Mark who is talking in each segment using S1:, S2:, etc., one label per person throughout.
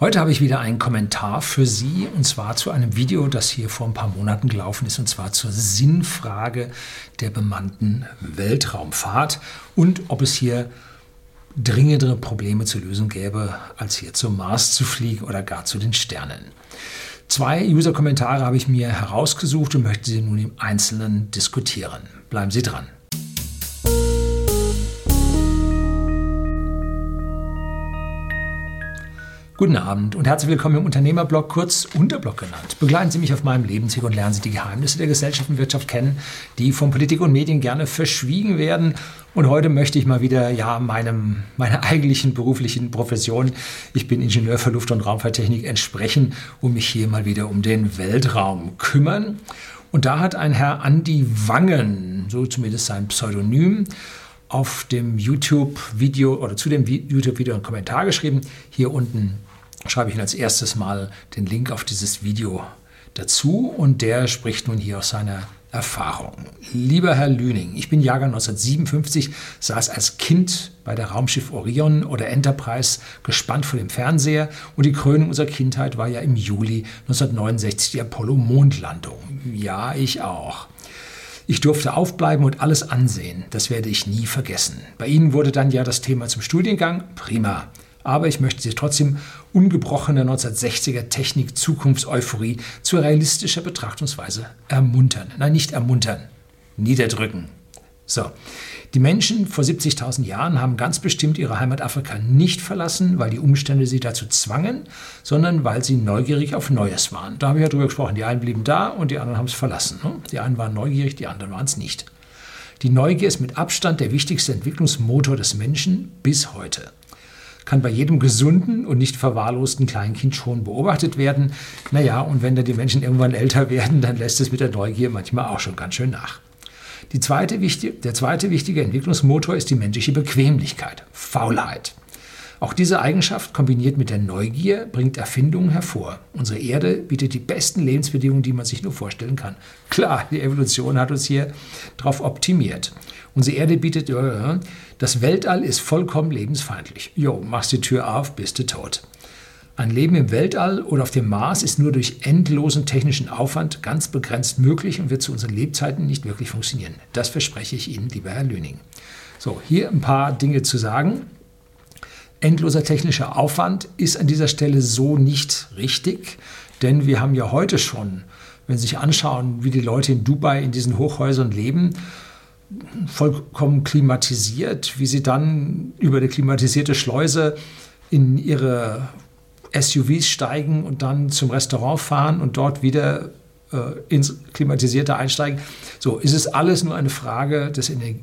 S1: Heute habe ich wieder einen Kommentar für Sie und zwar zu einem Video, das hier vor ein paar Monaten gelaufen ist und zwar zur Sinnfrage der bemannten Weltraumfahrt und ob es hier dringendere Probleme zu lösen gäbe, als hier zum Mars zu fliegen oder gar zu den Sternen. Zwei User-Kommentare habe ich mir herausgesucht und möchte sie nun im Einzelnen diskutieren. Bleiben Sie dran. Guten Abend und herzlich willkommen im Unternehmerblog, kurz Unterblog genannt. Begleiten Sie mich auf meinem Lebensweg und lernen Sie die Geheimnisse der Gesellschaft und Wirtschaft kennen, die von Politik und Medien gerne verschwiegen werden. Und heute möchte ich mal wieder ja meinem meiner eigentlichen beruflichen Profession, ich bin Ingenieur für Luft- und Raumfahrttechnik, entsprechen und mich hier mal wieder um den Weltraum kümmern. Und da hat ein Herr Andi Wangen, so zumindest sein Pseudonym, auf dem YouTube-Video oder zu dem YouTube-Video einen Kommentar geschrieben. Hier unten schreibe ich Ihnen als erstes mal den Link auf dieses Video dazu und der spricht nun hier aus seiner Erfahrung. Lieber Herr Lüning, ich bin Jahrgang 1957, saß als Kind bei der Raumschiff Orion oder Enterprise gespannt vor dem Fernseher und die Krönung unserer Kindheit war ja im Juli 1969 die Apollo-Mondlandung. Ja, ich auch. Ich durfte aufbleiben und alles ansehen. Das werde ich nie vergessen. Bei Ihnen wurde dann ja das Thema zum Studiengang. Prima. Aber ich möchte Sie trotzdem ungebrochene 1960er Technik Zukunftseuphorie zu realistischer Betrachtungsweise ermuntern. Nein, nicht ermuntern, niederdrücken. So, die Menschen vor 70.000 Jahren haben ganz bestimmt ihre Heimat Afrika nicht verlassen, weil die Umstände sie dazu zwangen, sondern weil sie neugierig auf Neues waren. Da habe ich ja drüber gesprochen. Die einen blieben da und die anderen haben es verlassen. Ne? Die einen waren neugierig, die anderen waren es nicht. Die Neugier ist mit Abstand der wichtigste Entwicklungsmotor des Menschen bis heute kann bei jedem gesunden und nicht verwahrlosten Kleinkind schon beobachtet werden. Naja, und wenn dann die Menschen irgendwann älter werden, dann lässt es mit der Neugier manchmal auch schon ganz schön nach. Zweite, der zweite wichtige Entwicklungsmotor ist die menschliche Bequemlichkeit, Faulheit. Auch diese Eigenschaft kombiniert mit der Neugier bringt Erfindungen hervor. Unsere Erde bietet die besten Lebensbedingungen, die man sich nur vorstellen kann. Klar, die Evolution hat uns hier darauf optimiert. Unsere Erde bietet, das Weltall ist vollkommen lebensfeindlich. Jo, machst die Tür auf, bist du tot. Ein Leben im Weltall oder auf dem Mars ist nur durch endlosen technischen Aufwand ganz begrenzt möglich und wird zu unseren Lebzeiten nicht wirklich funktionieren. Das verspreche ich Ihnen, lieber Herr Lüning. So, hier ein paar Dinge zu sagen. Endloser technischer Aufwand ist an dieser Stelle so nicht richtig, denn wir haben ja heute schon, wenn Sie sich anschauen, wie die Leute in Dubai in diesen Hochhäusern leben, vollkommen klimatisiert, wie sie dann über eine klimatisierte Schleuse in ihre SUVs steigen und dann zum Restaurant fahren und dort wieder äh, ins klimatisierte einsteigen. So, ist es alles nur eine Frage des Ener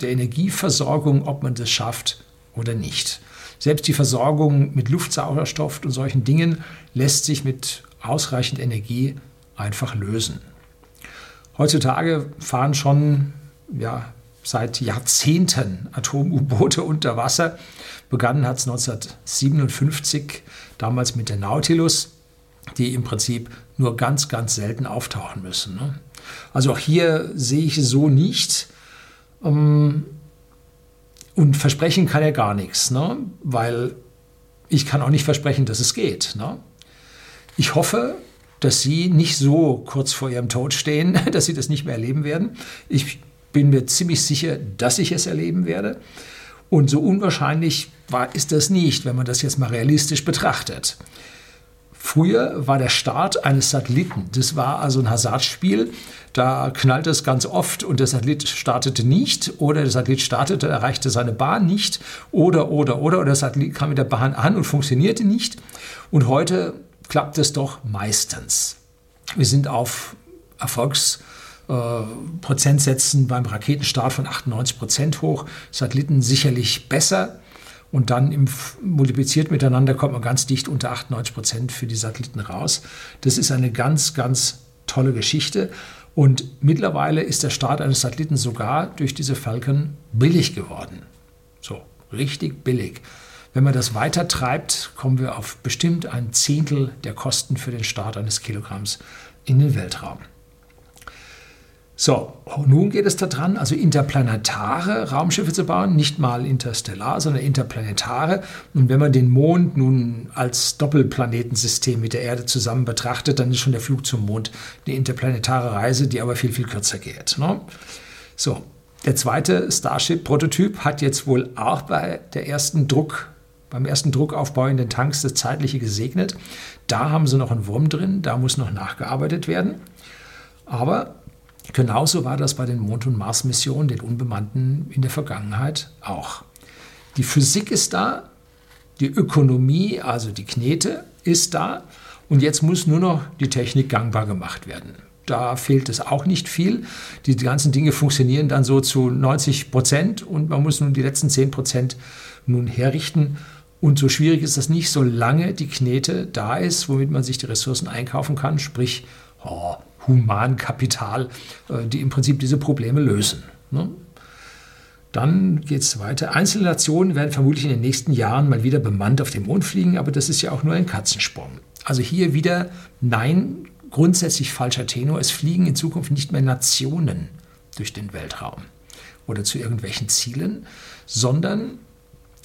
S1: der Energieversorgung, ob man das schafft oder nicht. Selbst die Versorgung mit Luftsauerstoff und solchen Dingen lässt sich mit ausreichend Energie einfach lösen. Heutzutage fahren schon ja, seit Jahrzehnten Atom-U-Boote unter Wasser. Begonnen hat es 1957, damals mit der Nautilus, die im Prinzip nur ganz, ganz selten auftauchen müssen. Ne? Also auch hier sehe ich so nicht. Ähm, und versprechen kann er gar nichts, ne? weil ich kann auch nicht versprechen, dass es geht. Ne? Ich hoffe, dass Sie nicht so kurz vor Ihrem Tod stehen, dass Sie das nicht mehr erleben werden. Ich bin mir ziemlich sicher, dass ich es erleben werde. Und so unwahrscheinlich war, ist das nicht, wenn man das jetzt mal realistisch betrachtet. Früher war der Start eines Satelliten, das war also ein Hasardspiel. Da knallte es ganz oft und der Satellit startete nicht oder der Satellit startete, erreichte seine Bahn nicht oder, oder, oder, oder der Satellit kam mit der Bahn an und funktionierte nicht. Und heute klappt es doch meistens. Wir sind auf Erfolgsprozentsätzen äh, beim Raketenstart von 98 Prozent hoch, Satelliten sicherlich besser. Und dann im, multipliziert miteinander kommt man ganz dicht unter 98 Prozent für die Satelliten raus. Das ist eine ganz, ganz tolle Geschichte. Und mittlerweile ist der Start eines Satelliten sogar durch diese Falcon billig geworden. So, richtig billig. Wenn man das weiter treibt, kommen wir auf bestimmt ein Zehntel der Kosten für den Start eines Kilogramms in den Weltraum. So, nun geht es daran, also interplanetare Raumschiffe zu bauen, nicht mal interstellar, sondern interplanetare. Und wenn man den Mond nun als Doppelplanetensystem mit der Erde zusammen betrachtet, dann ist schon der Flug zum Mond eine interplanetare Reise, die aber viel, viel kürzer geht. Ne? So, der zweite Starship-Prototyp hat jetzt wohl auch bei der ersten Druck, beim ersten Druckaufbau in den Tanks das Zeitliche gesegnet. Da haben sie noch einen Wurm drin, da muss noch nachgearbeitet werden. Aber genauso war das bei den Mond- und Mars-Missionen, den unbemannten, in der Vergangenheit auch. Die Physik ist da, die Ökonomie, also die Knete, ist da. Und jetzt muss nur noch die Technik gangbar gemacht werden da fehlt es auch nicht viel. Die ganzen Dinge funktionieren dann so zu 90 Prozent und man muss nun die letzten 10 Prozent nun herrichten. Und so schwierig ist das nicht, solange die Knete da ist, womit man sich die Ressourcen einkaufen kann, sprich oh, Humankapital, äh, die im Prinzip diese Probleme lösen. Ne? Dann geht es weiter. Einzelne Nationen werden vermutlich in den nächsten Jahren mal wieder bemannt auf den Mond fliegen, aber das ist ja auch nur ein Katzensprung. Also hier wieder Nein grundsätzlich falscher Tenor. Es fliegen in Zukunft nicht mehr Nationen durch den Weltraum oder zu irgendwelchen Zielen, sondern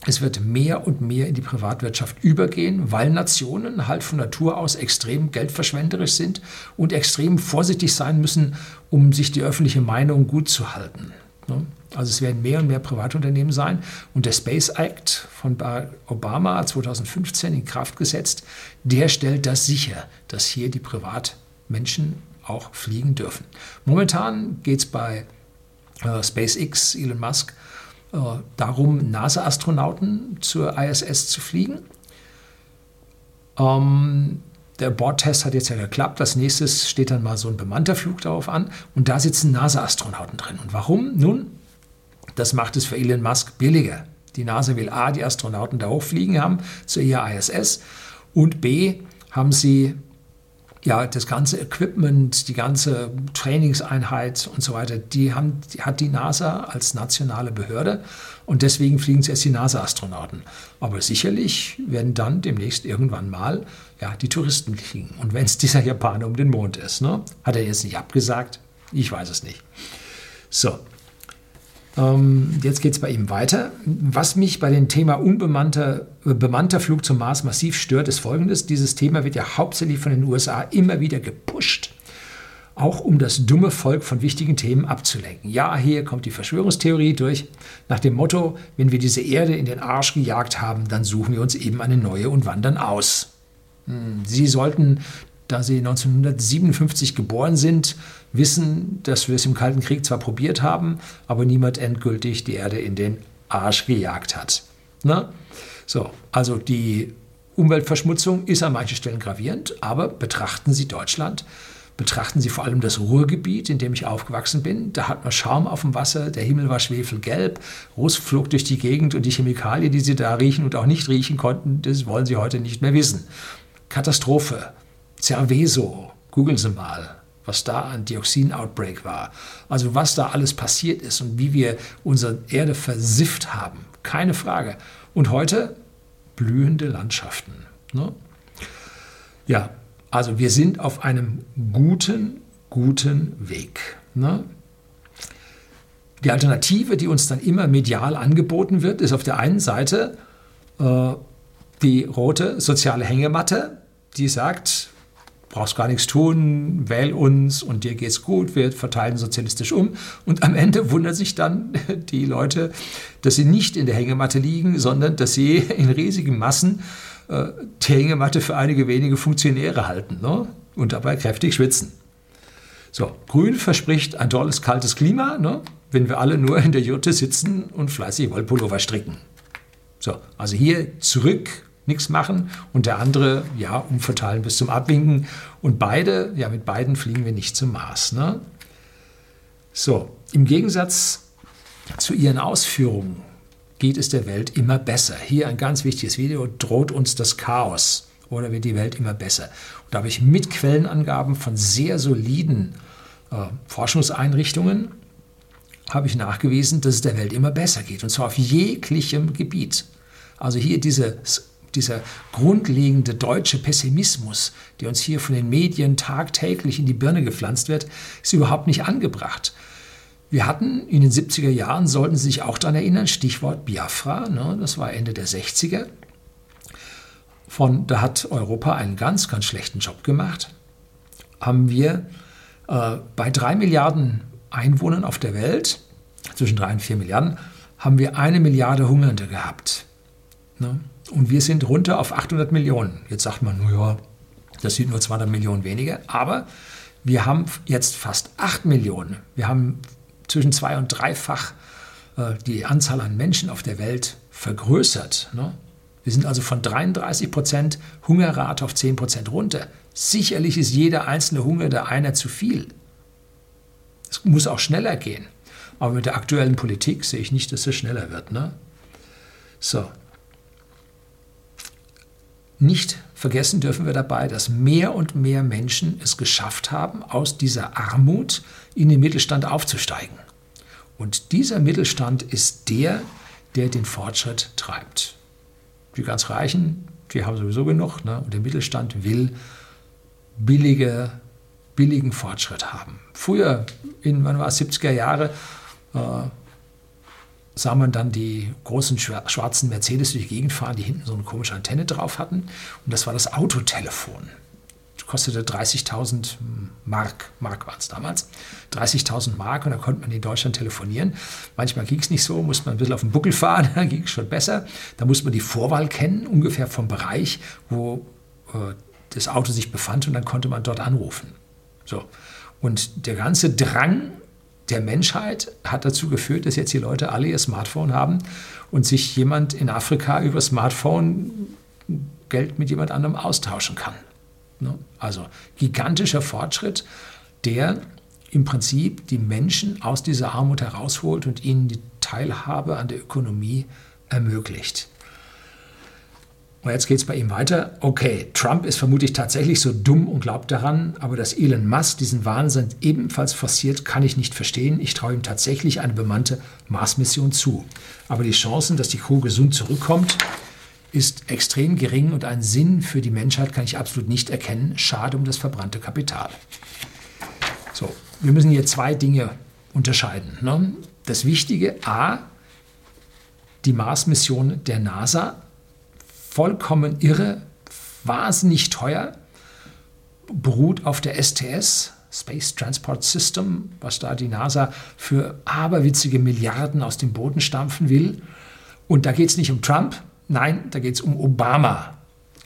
S1: es wird mehr und mehr in die Privatwirtschaft übergehen, weil Nationen halt von Natur aus extrem geldverschwenderisch sind und extrem vorsichtig sein müssen, um sich die öffentliche Meinung gut zu halten. Ne? Also es werden mehr und mehr Privatunternehmen sein. Und der Space Act von Obama 2015 in Kraft gesetzt, der stellt das sicher, dass hier die Privatmenschen auch fliegen dürfen. Momentan geht es bei äh, SpaceX, Elon Musk, darum, NASA-Astronauten zur ISS zu fliegen. Ähm, der Bordtest hat jetzt ja geklappt. Als nächstes steht dann mal so ein bemannter Flug darauf an. Und da sitzen NASA-Astronauten drin. Und warum? Nun, das macht es für Elon Musk billiger. Die NASA will A, die Astronauten da hochfliegen haben zur ISS und B, haben sie ja, das ganze Equipment, die ganze Trainingseinheit und so weiter, die, haben, die hat die NASA als nationale Behörde und deswegen fliegen zuerst die NASA-Astronauten. Aber sicherlich werden dann demnächst irgendwann mal ja, die Touristen fliegen. Und wenn es dieser Japaner um den Mond ist, ne? hat er jetzt nicht abgesagt? Ich weiß es nicht. So, ähm, jetzt geht es bei ihm weiter. Was mich bei dem Thema unbemannter äh, bemannter Flug zum Mars massiv stört, ist folgendes. Dieses Thema wird ja hauptsächlich von den USA immer wieder gepusht, auch um das dumme Volk von wichtigen Themen abzulenken. Ja, hier kommt die Verschwörungstheorie durch, nach dem Motto, wenn wir diese Erde in den Arsch gejagt haben, dann suchen wir uns eben eine neue und wandern aus. Hm, Sie sollten da sie 1957 geboren sind, wissen, dass wir es im Kalten Krieg zwar probiert haben, aber niemand endgültig die Erde in den Arsch gejagt hat. Na? So, also die Umweltverschmutzung ist an manchen Stellen gravierend, aber betrachten Sie Deutschland, betrachten Sie vor allem das Ruhrgebiet, in dem ich aufgewachsen bin. Da hat man Schaum auf dem Wasser, der Himmel war schwefelgelb, Ruß flog durch die Gegend und die Chemikalien, die Sie da riechen und auch nicht riechen konnten, das wollen Sie heute nicht mehr wissen. Katastrophe. Cerveso, googeln Sie mal, was da an Dioxin-Outbreak war. Also was da alles passiert ist und wie wir unsere Erde versifft haben. Keine Frage. Und heute blühende Landschaften. Ne? Ja, also wir sind auf einem guten, guten Weg. Ne? Die Alternative, die uns dann immer medial angeboten wird, ist auf der einen Seite äh, die rote soziale Hängematte, die sagt, brauchst gar nichts tun, wähl uns und dir geht's gut, wir verteilen sozialistisch um. Und am Ende wundern sich dann die Leute, dass sie nicht in der Hängematte liegen, sondern dass sie in riesigen Massen äh, die Hängematte für einige wenige Funktionäre halten ne? und dabei kräftig schwitzen. So, Grün verspricht ein tolles, kaltes Klima, ne? wenn wir alle nur in der Jurte sitzen und fleißig Wollpullover stricken. So, also hier zurück nichts machen und der andere, ja, umverteilen bis zum Abwinken. Und beide, ja, mit beiden fliegen wir nicht zum Mars. Ne? So, im Gegensatz zu ihren Ausführungen geht es der Welt immer besser. Hier ein ganz wichtiges Video, droht uns das Chaos oder wird die Welt immer besser? Und da habe ich mit Quellenangaben von sehr soliden äh, Forschungseinrichtungen habe ich nachgewiesen, dass es der Welt immer besser geht und zwar auf jeglichem Gebiet. Also hier dieses dieser grundlegende deutsche Pessimismus, der uns hier von den Medien tagtäglich in die Birne gepflanzt wird, ist überhaupt nicht angebracht. Wir hatten in den 70er Jahren, sollten Sie sich auch daran erinnern, Stichwort Biafra, ne, das war Ende der 60er. Von, da hat Europa einen ganz, ganz schlechten Job gemacht. Haben wir äh, bei drei Milliarden Einwohnern auf der Welt, zwischen drei und vier Milliarden, haben wir eine Milliarde Hungernde gehabt. Ne? Und wir sind runter auf 800 Millionen. Jetzt sagt man, naja, das sind nur 200 Millionen weniger. Aber wir haben jetzt fast 8 Millionen. Wir haben zwischen zwei- und dreifach äh, die Anzahl an Menschen auf der Welt vergrößert. Ne? Wir sind also von 33 Prozent Hungerrate auf 10 Prozent runter. Sicherlich ist jeder einzelne Hunger der einer zu viel. Es muss auch schneller gehen. Aber mit der aktuellen Politik sehe ich nicht, dass es schneller wird. Ne? So. Nicht vergessen dürfen wir dabei, dass mehr und mehr Menschen es geschafft haben, aus dieser Armut in den Mittelstand aufzusteigen. Und dieser Mittelstand ist der, der den Fortschritt treibt. Die ganz Reichen, die haben sowieso genug. Ne? Und der Mittelstand will billige, billigen Fortschritt haben. Früher, in wann war es, 70er Jahre, äh, sah man dann die großen schwarzen Mercedes durch die Gegend fahren, die hinten so eine komische Antenne drauf hatten. Und das war das Autotelefon. Das kostete 30.000 Mark, Mark waren es damals, 30.000 Mark und da konnte man in Deutschland telefonieren. Manchmal ging es nicht so, musste man ein bisschen auf den Buckel fahren, dann ging es schon besser. Da musste man die Vorwahl kennen, ungefähr vom Bereich, wo äh, das Auto sich befand und dann konnte man dort anrufen. So. Und der ganze Drang der Menschheit hat dazu geführt, dass jetzt die Leute alle ihr Smartphone haben und sich jemand in Afrika über Smartphone Geld mit jemand anderem austauschen kann. Ne? Also gigantischer Fortschritt, der im Prinzip die Menschen aus dieser Armut herausholt und ihnen die Teilhabe an der Ökonomie ermöglicht. Und jetzt geht es bei ihm weiter. Okay, Trump ist vermutlich tatsächlich so dumm und glaubt daran, aber dass Elon Musk diesen Wahnsinn ebenfalls forciert, kann ich nicht verstehen. Ich traue ihm tatsächlich eine bemannte Mars-Mission zu. Aber die Chancen, dass die Crew gesund zurückkommt, ist extrem gering und einen Sinn für die Menschheit kann ich absolut nicht erkennen. Schade um das verbrannte Kapital. So, wir müssen hier zwei Dinge unterscheiden. Ne? Das Wichtige, a, die Mars-Mission der NASA vollkommen irre, wahnsinnig teuer, beruht auf der STS, Space Transport System, was da die NASA für aberwitzige Milliarden aus dem Boden stampfen will. Und da geht es nicht um Trump, nein, da geht es um Obama.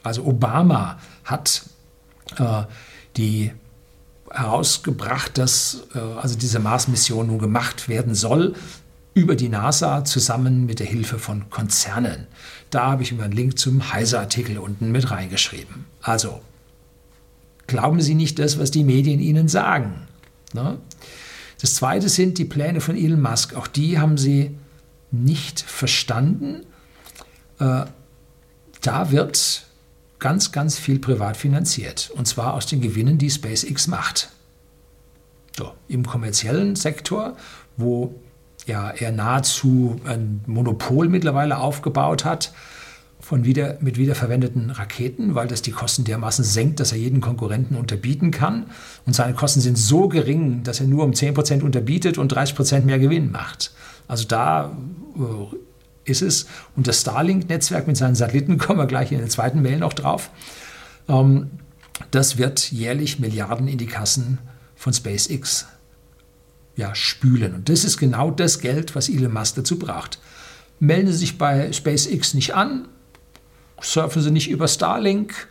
S1: Also Obama hat äh, die herausgebracht, dass äh, also diese Mars-Mission nun gemacht werden soll über die NASA zusammen mit der Hilfe von Konzernen. Da habe ich immer einen Link zum Heise-Artikel unten mit reingeschrieben. Also, glauben Sie nicht das, was die Medien Ihnen sagen. Ne? Das zweite sind die Pläne von Elon Musk. Auch die haben Sie nicht verstanden. Äh, da wird ganz, ganz viel privat finanziert. Und zwar aus den Gewinnen, die SpaceX macht. So, Im kommerziellen Sektor, wo ja, er nahezu ein Monopol mittlerweile aufgebaut hat von wieder, mit wiederverwendeten Raketen, weil das die Kosten dermaßen senkt, dass er jeden Konkurrenten unterbieten kann. Und seine Kosten sind so gering, dass er nur um 10% unterbietet und 30% mehr Gewinn macht. Also da äh, ist es. Und das Starlink-Netzwerk mit seinen Satelliten, kommen wir gleich in der zweiten Mail noch drauf, ähm, das wird jährlich Milliarden in die Kassen von SpaceX ja, spülen. Und das ist genau das Geld, was Elon Musk dazu braucht. Melden Sie sich bei SpaceX nicht an, surfen Sie nicht über Starlink,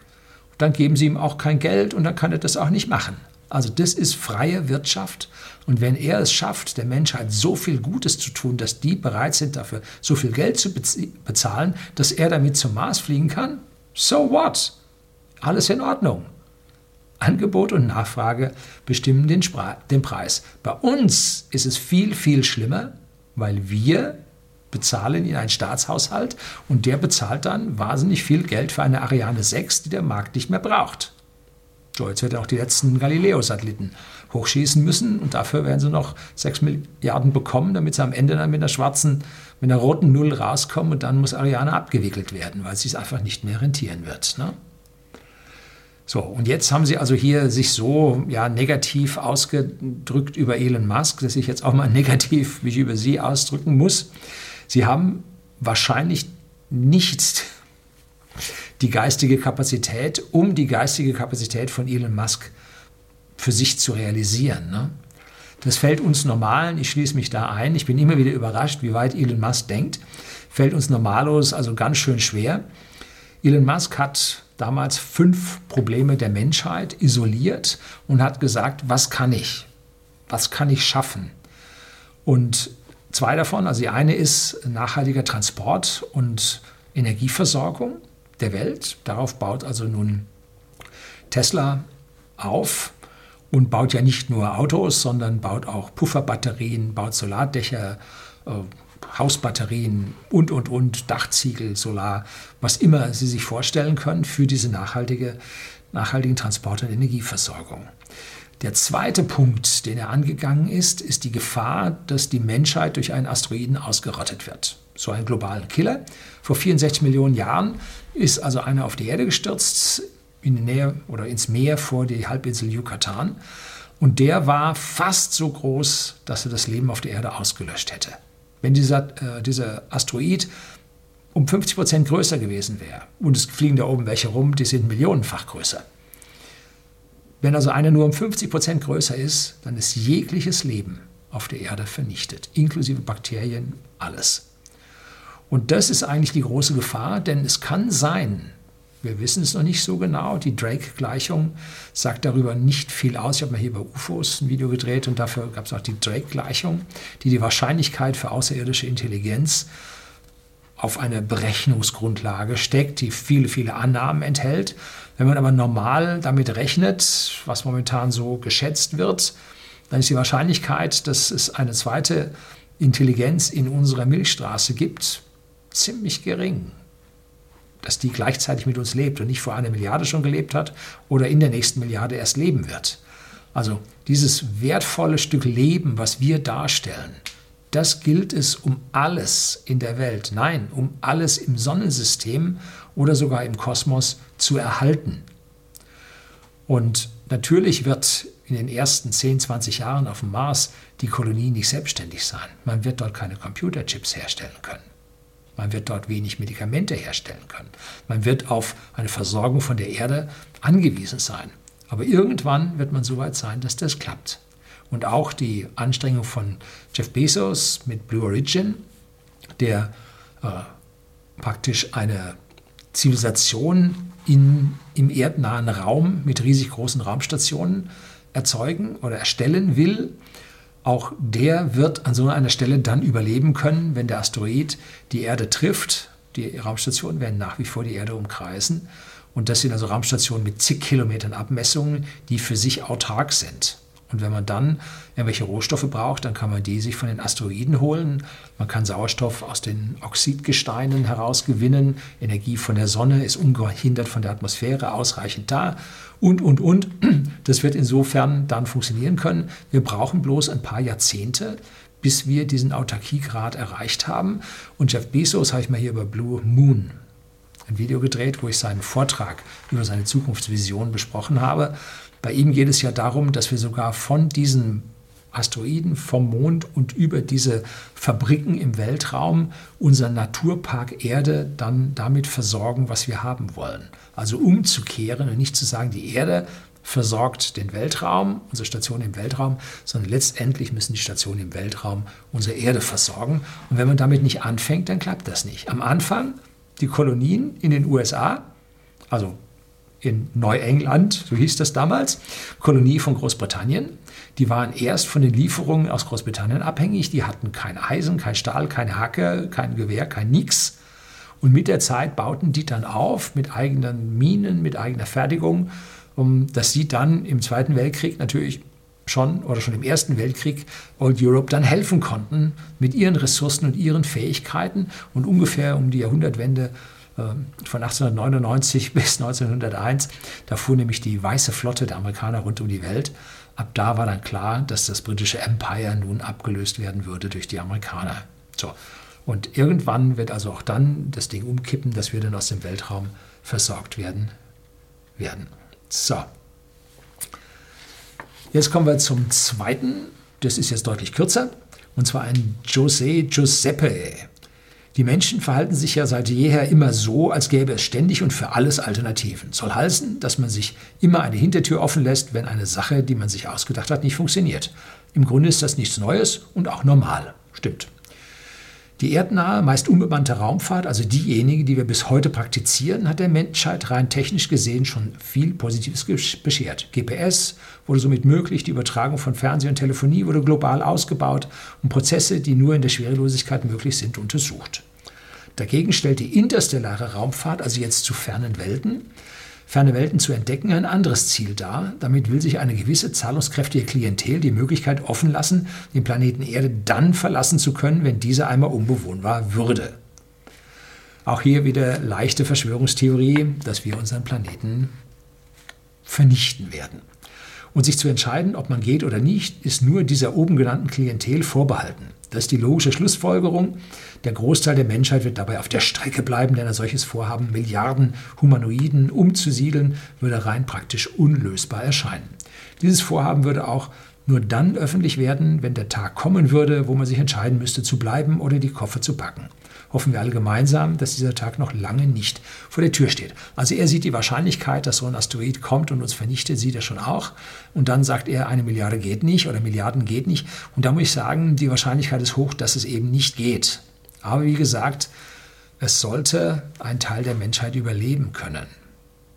S1: dann geben Sie ihm auch kein Geld und dann kann er das auch nicht machen. Also das ist freie Wirtschaft. Und wenn er es schafft, der Menschheit so viel Gutes zu tun, dass die bereit sind, dafür so viel Geld zu bezahlen, dass er damit zum Mars fliegen kann, so what? Alles in Ordnung. Angebot und Nachfrage bestimmen den, Spra den Preis. Bei uns ist es viel, viel schlimmer, weil wir bezahlen in einen Staatshaushalt und der bezahlt dann wahnsinnig viel Geld für eine Ariane 6, die der Markt nicht mehr braucht. So, jetzt wird auch die letzten Galileo-Satelliten hochschießen müssen und dafür werden sie noch 6 Milliarden bekommen, damit sie am Ende dann mit einer schwarzen, mit einer roten Null rauskommen und dann muss Ariane abgewickelt werden, weil es sich einfach nicht mehr rentieren wird. Ne? So, und jetzt haben sie also hier sich so ja, negativ ausgedrückt über Elon Musk, dass ich jetzt auch mal negativ mich über sie ausdrücken muss. Sie haben wahrscheinlich nicht die geistige Kapazität, um die geistige Kapazität von Elon Musk für sich zu realisieren. Ne? Das fällt uns Normalen, ich schließe mich da ein, ich bin immer wieder überrascht, wie weit Elon Musk denkt, fällt uns Normalos also ganz schön schwer. Elon Musk hat damals fünf Probleme der Menschheit isoliert und hat gesagt, was kann ich? Was kann ich schaffen? Und zwei davon, also die eine ist nachhaltiger Transport und Energieversorgung der Welt. Darauf baut also nun Tesla auf und baut ja nicht nur Autos, sondern baut auch Pufferbatterien, baut Solardächer, äh, Hausbatterien und, und, und, Dachziegel, Solar, was immer Sie sich vorstellen können für diese nachhaltige, nachhaltigen Transport- und Energieversorgung. Der zweite Punkt, den er angegangen ist, ist die Gefahr, dass die Menschheit durch einen Asteroiden ausgerottet wird. So einen globalen Killer. Vor 64 Millionen Jahren ist also einer auf die Erde gestürzt, in die Nähe oder ins Meer vor die Halbinsel Yucatan. Und der war fast so groß, dass er das Leben auf der Erde ausgelöscht hätte. Wenn dieser, äh, dieser Asteroid um 50 Prozent größer gewesen wäre, und es fliegen da oben welche rum, die sind millionenfach größer. Wenn also einer nur um 50 Prozent größer ist, dann ist jegliches Leben auf der Erde vernichtet, inklusive Bakterien, alles. Und das ist eigentlich die große Gefahr, denn es kann sein, wir wissen es noch nicht so genau. Die Drake-Gleichung sagt darüber nicht viel aus. Ich habe mal hier bei UFOs ein Video gedreht und dafür gab es auch die Drake-Gleichung, die die Wahrscheinlichkeit für außerirdische Intelligenz auf eine Berechnungsgrundlage steckt, die viele, viele Annahmen enthält. Wenn man aber normal damit rechnet, was momentan so geschätzt wird, dann ist die Wahrscheinlichkeit, dass es eine zweite Intelligenz in unserer Milchstraße gibt, ziemlich gering dass die gleichzeitig mit uns lebt und nicht vor einer Milliarde schon gelebt hat oder in der nächsten Milliarde erst leben wird. Also dieses wertvolle Stück Leben, was wir darstellen, das gilt es um alles in der Welt, nein, um alles im Sonnensystem oder sogar im Kosmos zu erhalten. Und natürlich wird in den ersten 10, 20 Jahren auf dem Mars die Kolonie nicht selbstständig sein. Man wird dort keine Computerchips herstellen können. Man wird dort wenig Medikamente herstellen können. Man wird auf eine Versorgung von der Erde angewiesen sein. Aber irgendwann wird man so weit sein, dass das klappt. Und auch die Anstrengung von Jeff Bezos mit Blue Origin, der äh, praktisch eine Zivilisation in, im erdnahen Raum mit riesig großen Raumstationen erzeugen oder erstellen will, auch der wird an so einer Stelle dann überleben können, wenn der Asteroid die Erde trifft. Die Raumstationen werden nach wie vor die Erde umkreisen. Und das sind also Raumstationen mit zig Kilometern Abmessungen, die für sich autark sind. Und wenn man dann irgendwelche Rohstoffe braucht, dann kann man die sich von den Asteroiden holen. Man kann Sauerstoff aus den Oxidgesteinen herausgewinnen. Energie von der Sonne ist ungehindert von der Atmosphäre ausreichend da. Und, und, und. Das wird insofern dann funktionieren können. Wir brauchen bloß ein paar Jahrzehnte, bis wir diesen Autarkiegrad erreicht haben. Und Jeff Bezos habe ich mal hier über Blue Moon ein Video gedreht, wo ich seinen Vortrag über seine Zukunftsvision besprochen habe. Bei ihm geht es ja darum, dass wir sogar von diesen Asteroiden, vom Mond und über diese Fabriken im Weltraum unseren Naturpark Erde dann damit versorgen, was wir haben wollen. Also umzukehren und nicht zu sagen, die Erde versorgt den Weltraum, unsere Station im Weltraum, sondern letztendlich müssen die Stationen im Weltraum unsere Erde versorgen. Und wenn man damit nicht anfängt, dann klappt das nicht. Am Anfang die Kolonien in den USA, also in Neuengland, so hieß das damals, Kolonie von Großbritannien. Die waren erst von den Lieferungen aus Großbritannien abhängig. Die hatten kein Eisen, kein Stahl, keine Hacke, kein Gewehr, kein Nix. Und mit der Zeit bauten die dann auf mit eigenen Minen, mit eigener Fertigung, dass sie dann im Zweiten Weltkrieg natürlich schon oder schon im Ersten Weltkrieg Old Europe dann helfen konnten mit ihren Ressourcen und ihren Fähigkeiten. Und ungefähr um die Jahrhundertwende von 1899 bis 1901. Da fuhr nämlich die weiße Flotte der Amerikaner rund um die Welt. Ab da war dann klar, dass das britische Empire nun abgelöst werden würde durch die Amerikaner. So. Und irgendwann wird also auch dann das Ding umkippen, dass wir dann aus dem Weltraum versorgt werden werden. So. Jetzt kommen wir zum zweiten. Das ist jetzt deutlich kürzer. Und zwar ein José Giuseppe. Die Menschen verhalten sich ja seit jeher immer so, als gäbe es ständig und für alles Alternativen. Soll heißen, dass man sich immer eine Hintertür offen lässt, wenn eine Sache, die man sich ausgedacht hat, nicht funktioniert. Im Grunde ist das nichts Neues und auch normal. Stimmt. Die erdnahe, meist unbemannte Raumfahrt, also diejenige, die wir bis heute praktizieren, hat der Menschheit rein technisch gesehen schon viel Positives beschert. GPS wurde somit möglich, die Übertragung von Fernseh und Telefonie wurde global ausgebaut und Prozesse, die nur in der Schwerelosigkeit möglich sind, untersucht. Dagegen stellt die interstellare Raumfahrt, also jetzt zu fernen Welten, ferne Welten zu entdecken, ein anderes Ziel dar. Damit will sich eine gewisse zahlungskräftige Klientel die Möglichkeit offen lassen, den Planeten Erde dann verlassen zu können, wenn dieser einmal unbewohnbar würde. Auch hier wieder leichte Verschwörungstheorie, dass wir unseren Planeten vernichten werden. Und sich zu entscheiden, ob man geht oder nicht, ist nur dieser oben genannten Klientel vorbehalten. Das ist die logische Schlussfolgerung. Der Großteil der Menschheit wird dabei auf der Strecke bleiben, denn ein solches Vorhaben, Milliarden Humanoiden umzusiedeln, würde rein praktisch unlösbar erscheinen. Dieses Vorhaben würde auch nur dann öffentlich werden, wenn der Tag kommen würde, wo man sich entscheiden müsste, zu bleiben oder die Koffer zu packen hoffen wir alle gemeinsam, dass dieser Tag noch lange nicht vor der Tür steht. Also er sieht die Wahrscheinlichkeit, dass so ein Asteroid kommt und uns vernichtet, sieht er schon auch. Und dann sagt er, eine Milliarde geht nicht oder Milliarden geht nicht. Und da muss ich sagen, die Wahrscheinlichkeit ist hoch, dass es eben nicht geht. Aber wie gesagt, es sollte ein Teil der Menschheit überleben können.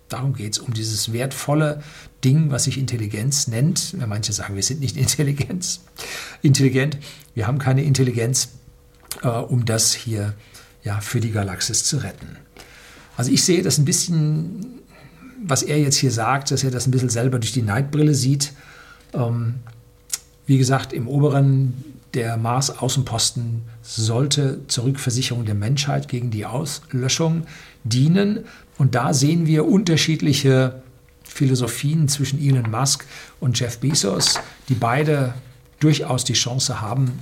S1: Darum geht es, um dieses wertvolle Ding, was sich Intelligenz nennt. Manche sagen, wir sind nicht Intelligenz. Intelligent. Wir haben keine Intelligenz äh, um das hier ja, für die Galaxis zu retten. Also ich sehe das ein bisschen, was er jetzt hier sagt, dass er das ein bisschen selber durch die Neidbrille sieht. Ähm, wie gesagt, im oberen der Mars-Außenposten sollte zur Rückversicherung der Menschheit gegen die Auslöschung dienen. Und da sehen wir unterschiedliche Philosophien zwischen Elon Musk und Jeff Bezos, die beide durchaus die Chance haben,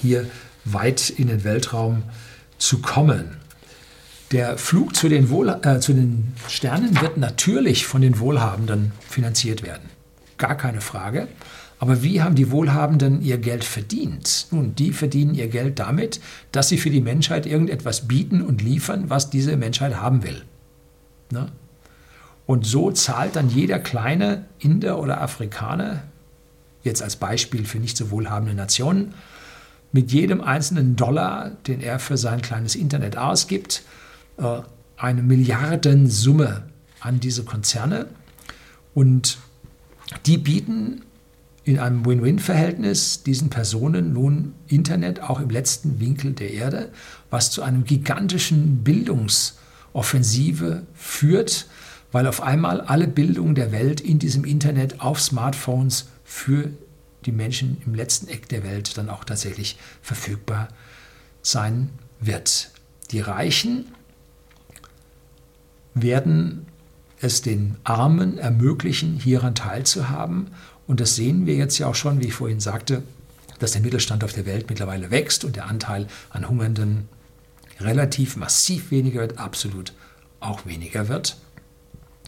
S1: hier weit in den Weltraum zu kommen. Der Flug zu den, Wohl äh, zu den Sternen wird natürlich von den Wohlhabenden finanziert werden. Gar keine Frage. Aber wie haben die Wohlhabenden ihr Geld verdient? Nun, die verdienen ihr Geld damit, dass sie für die Menschheit irgendetwas bieten und liefern, was diese Menschheit haben will. Ne? Und so zahlt dann jeder kleine Inder oder Afrikaner, jetzt als Beispiel für nicht so wohlhabende Nationen, mit jedem einzelnen Dollar, den er für sein kleines Internet ausgibt, äh, eine Milliardensumme an diese Konzerne. Und die bieten in einem Win-Win-Verhältnis diesen Personen nun Internet auch im letzten Winkel der Erde, was zu einem gigantischen Bildungsoffensive führt, weil auf einmal alle Bildung der Welt in diesem Internet auf Smartphones für die Menschen im letzten Eck der Welt dann auch tatsächlich verfügbar sein wird. Die Reichen werden es den Armen ermöglichen, hieran teilzuhaben. Und das sehen wir jetzt ja auch schon, wie ich vorhin sagte, dass der Mittelstand auf der Welt mittlerweile wächst und der Anteil an Hungernden relativ massiv weniger wird, absolut auch weniger wird.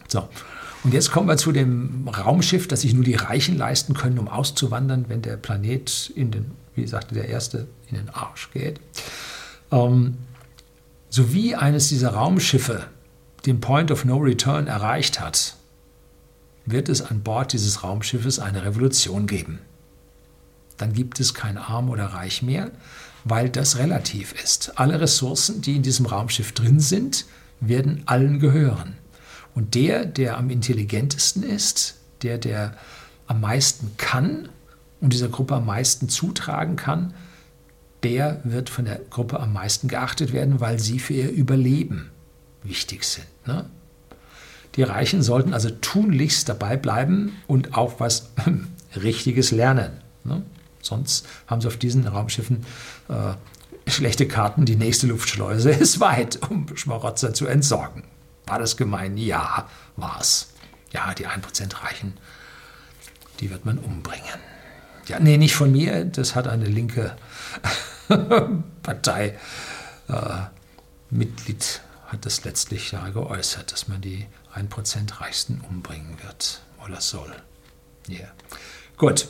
S1: So, und jetzt kommen wir zu dem Raumschiff, das sich nur die Reichen leisten können, um auszuwandern, wenn der Planet in den, wie sagte der erste, in den Arsch geht. Ähm, sowie eines dieser Raumschiffe den Point of No Return erreicht hat, wird es an Bord dieses Raumschiffes eine Revolution geben. Dann gibt es kein Arm oder Reich mehr, weil das relativ ist. Alle Ressourcen, die in diesem Raumschiff drin sind, werden allen gehören. Und der, der am intelligentesten ist, der, der am meisten kann und dieser Gruppe am meisten zutragen kann, der wird von der Gruppe am meisten geachtet werden, weil sie für ihr Überleben wichtig sind. Ne? Die Reichen sollten also tunlichst dabei bleiben und auch was Richtiges lernen. Ne? Sonst haben sie auf diesen Raumschiffen äh, schlechte Karten, die nächste Luftschleuse ist weit, um Schmarotzer zu entsorgen. War das gemein? Ja, war es. Ja, die 1% reichen. Die wird man umbringen. Ja, nee, nicht von mir. Das hat eine linke Partei. Äh, Mitglied hat das letztlich ja geäußert, dass man die 1% Reichsten umbringen wird oder soll. Yeah. Gut.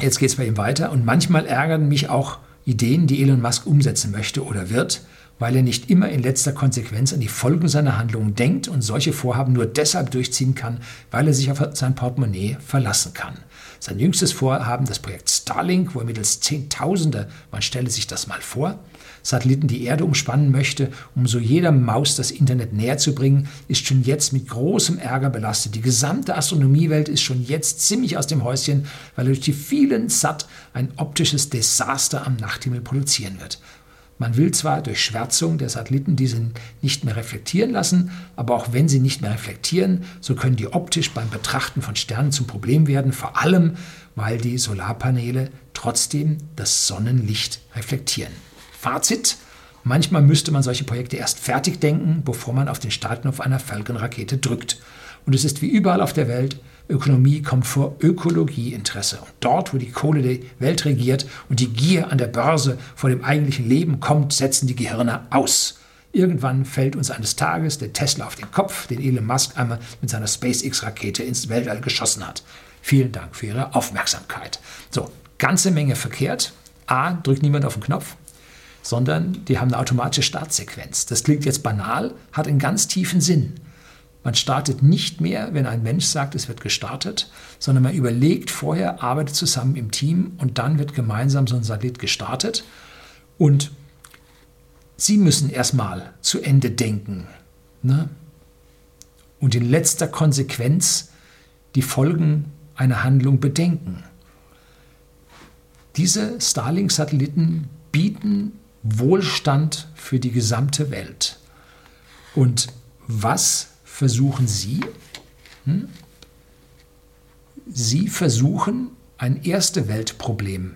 S1: Jetzt geht es bei ihm weiter und manchmal ärgern mich auch Ideen, die Elon Musk umsetzen möchte oder wird, weil er nicht immer in letzter Konsequenz an die Folgen seiner Handlungen denkt und solche Vorhaben nur deshalb durchziehen kann, weil er sich auf sein Portemonnaie verlassen kann. Sein jüngstes Vorhaben, das Projekt Starlink, wo er mittels Zehntausende, man stelle sich das mal vor, Satelliten die Erde umspannen möchte, um so jeder Maus das Internet näher zu bringen, ist schon jetzt mit großem Ärger belastet. Die gesamte Astronomiewelt ist schon jetzt ziemlich aus dem Häuschen, weil er durch die vielen Sat ein optisches Desaster am Nachthimmel produzieren wird. Man will zwar durch Schwärzung der Satelliten diese nicht mehr reflektieren lassen, aber auch wenn sie nicht mehr reflektieren, so können die optisch beim Betrachten von Sternen zum Problem werden, vor allem weil die Solarpaneele trotzdem das Sonnenlicht reflektieren. Fazit, manchmal müsste man solche Projekte erst fertig denken, bevor man auf den Startknopf einer Falcon-Rakete drückt. Und es ist wie überall auf der Welt, Ökonomie kommt vor Ökologieinteresse. Und dort, wo die Kohle die Welt regiert und die Gier an der Börse vor dem eigentlichen Leben kommt, setzen die Gehirne aus. Irgendwann fällt uns eines Tages der Tesla auf den Kopf, den Elon Musk einmal mit seiner SpaceX-Rakete ins Weltall geschossen hat. Vielen Dank für Ihre Aufmerksamkeit. So, ganze Menge verkehrt. A, drückt niemand auf den Knopf sondern die haben eine automatische Startsequenz. Das klingt jetzt banal, hat einen ganz tiefen Sinn. Man startet nicht mehr, wenn ein Mensch sagt, es wird gestartet, sondern man überlegt vorher, arbeitet zusammen im Team und dann wird gemeinsam so ein Satellit gestartet. Und Sie müssen erstmal zu Ende denken. Ne? Und in letzter Konsequenz die Folgen einer Handlung bedenken. Diese Starlink-Satelliten bieten Wohlstand für die gesamte Welt. Und was versuchen Sie? Hm? Sie versuchen, ein erste Weltproblem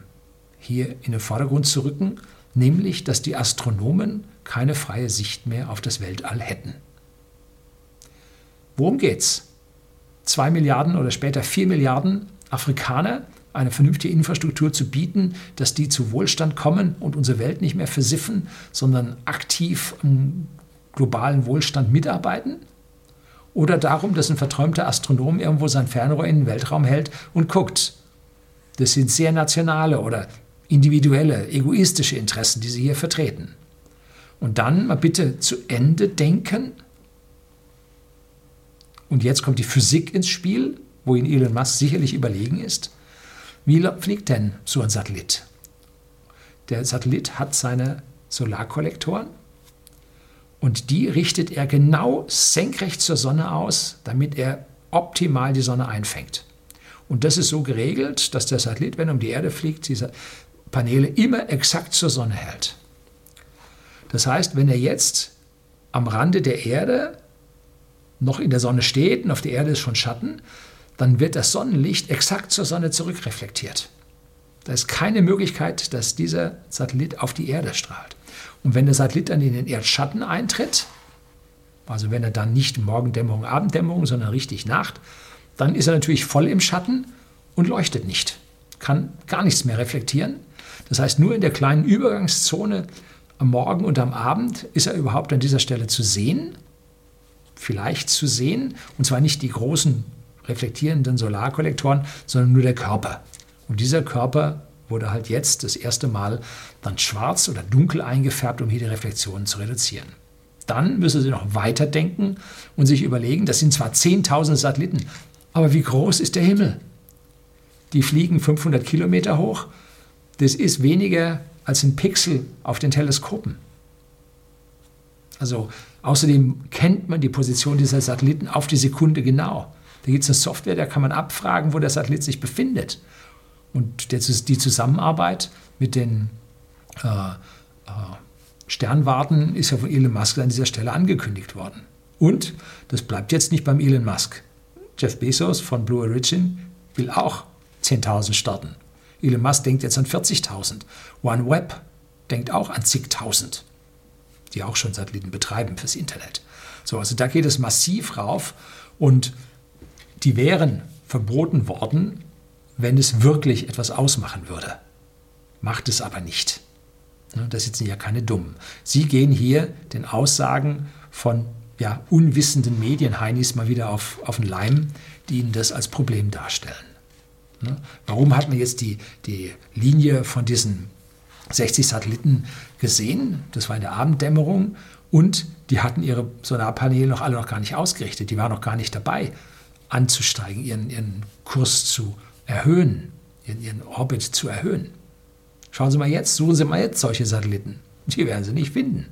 S1: hier in den Vordergrund zu rücken, nämlich, dass die Astronomen keine freie Sicht mehr auf das Weltall hätten. Worum geht's? Zwei Milliarden oder später vier Milliarden Afrikaner eine vernünftige Infrastruktur zu bieten, dass die zu Wohlstand kommen und unsere Welt nicht mehr versiffen, sondern aktiv am globalen Wohlstand mitarbeiten? Oder darum, dass ein verträumter Astronom irgendwo sein Fernrohr in den Weltraum hält und guckt? Das sind sehr nationale oder individuelle, egoistische Interessen, die Sie hier vertreten. Und dann mal bitte zu Ende denken. Und jetzt kommt die Physik ins Spiel, wo Ihnen Elon Musk sicherlich überlegen ist. Wie fliegt denn so ein Satellit? Der Satellit hat seine Solarkollektoren und die richtet er genau senkrecht zur Sonne aus, damit er optimal die Sonne einfängt. Und das ist so geregelt, dass der Satellit, wenn er um die Erde fliegt, diese Paneele immer exakt zur Sonne hält. Das heißt, wenn er jetzt am Rande der Erde noch in der Sonne steht und auf der Erde ist schon Schatten, dann wird das Sonnenlicht exakt zur Sonne zurückreflektiert. Da ist keine Möglichkeit, dass dieser Satellit auf die Erde strahlt. Und wenn der Satellit dann in den Erdschatten eintritt, also wenn er dann nicht Morgendämmerung, Abenddämmerung, sondern richtig Nacht, dann ist er natürlich voll im Schatten und leuchtet nicht, kann gar nichts mehr reflektieren. Das heißt, nur in der kleinen Übergangszone am Morgen und am Abend ist er überhaupt an dieser Stelle zu sehen, vielleicht zu sehen, und zwar nicht die großen reflektierenden Solarkollektoren, sondern nur der Körper. Und dieser Körper wurde halt jetzt das erste Mal dann schwarz oder dunkel eingefärbt, um hier die Reflexionen zu reduzieren. Dann müssen Sie noch weiterdenken und sich überlegen, das sind zwar 10.000 Satelliten, aber wie groß ist der Himmel? Die fliegen 500 Kilometer hoch. Das ist weniger als ein Pixel auf den Teleskopen. Also außerdem kennt man die Position dieser Satelliten auf die Sekunde genau. Da gibt es eine Software, da kann man abfragen, wo der Satellit sich befindet. Und die Zusammenarbeit mit den äh, äh, Sternwarten ist ja von Elon Musk an dieser Stelle angekündigt worden. Und das bleibt jetzt nicht beim Elon Musk. Jeff Bezos von Blue Origin will auch 10.000 starten. Elon Musk denkt jetzt an 40.000. OneWeb denkt auch an zigtausend, die auch schon Satelliten betreiben fürs Internet. So, also da geht es massiv rauf und die wären verboten worden, wenn es wirklich etwas ausmachen würde. Macht es aber nicht. Ne, das sind ja keine Dummen. Sie gehen hier den Aussagen von ja, unwissenden Medienheinis mal wieder auf, auf den Leim, die ihnen das als Problem darstellen. Ne? Warum hat man jetzt die, die Linie von diesen 60 Satelliten gesehen? Das war in der Abenddämmerung und die hatten ihre Sonarpaneele noch alle noch gar nicht ausgerichtet. Die waren noch gar nicht dabei, anzusteigen, ihren, ihren Kurs zu erhöhen, ihren, ihren Orbit zu erhöhen. Schauen Sie mal jetzt, suchen Sie mal jetzt solche Satelliten. Die werden Sie nicht finden.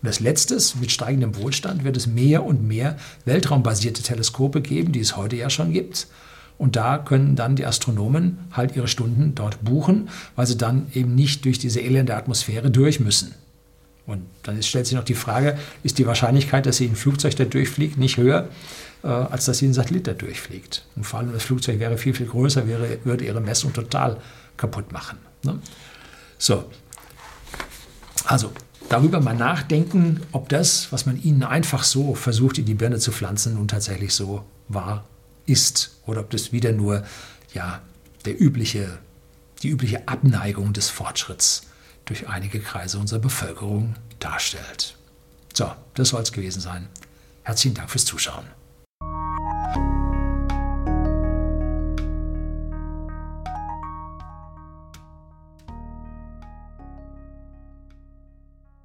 S1: Und als letztes, mit steigendem Wohlstand wird es mehr und mehr weltraumbasierte Teleskope geben, die es heute ja schon gibt. Und da können dann die Astronomen halt ihre Stunden dort buchen, weil sie dann eben nicht durch diese elende Atmosphäre durch müssen. Und dann stellt sich noch die Frage, ist die Wahrscheinlichkeit, dass sie ein Flugzeug da durchfliegt, nicht höher, äh, als dass sie ein Satellit da durchfliegt. Und vor allem das Flugzeug wäre viel, viel größer, wäre, würde ihre Messung total kaputt machen. Ne? So, also darüber mal nachdenken, ob das, was man ihnen einfach so versucht, in die Birne zu pflanzen, nun tatsächlich so wahr ist oder ob das wieder nur ja, der übliche, die übliche Abneigung des Fortschritts durch einige Kreise unserer Bevölkerung darstellt. So, das soll es gewesen sein. Herzlichen Dank fürs Zuschauen.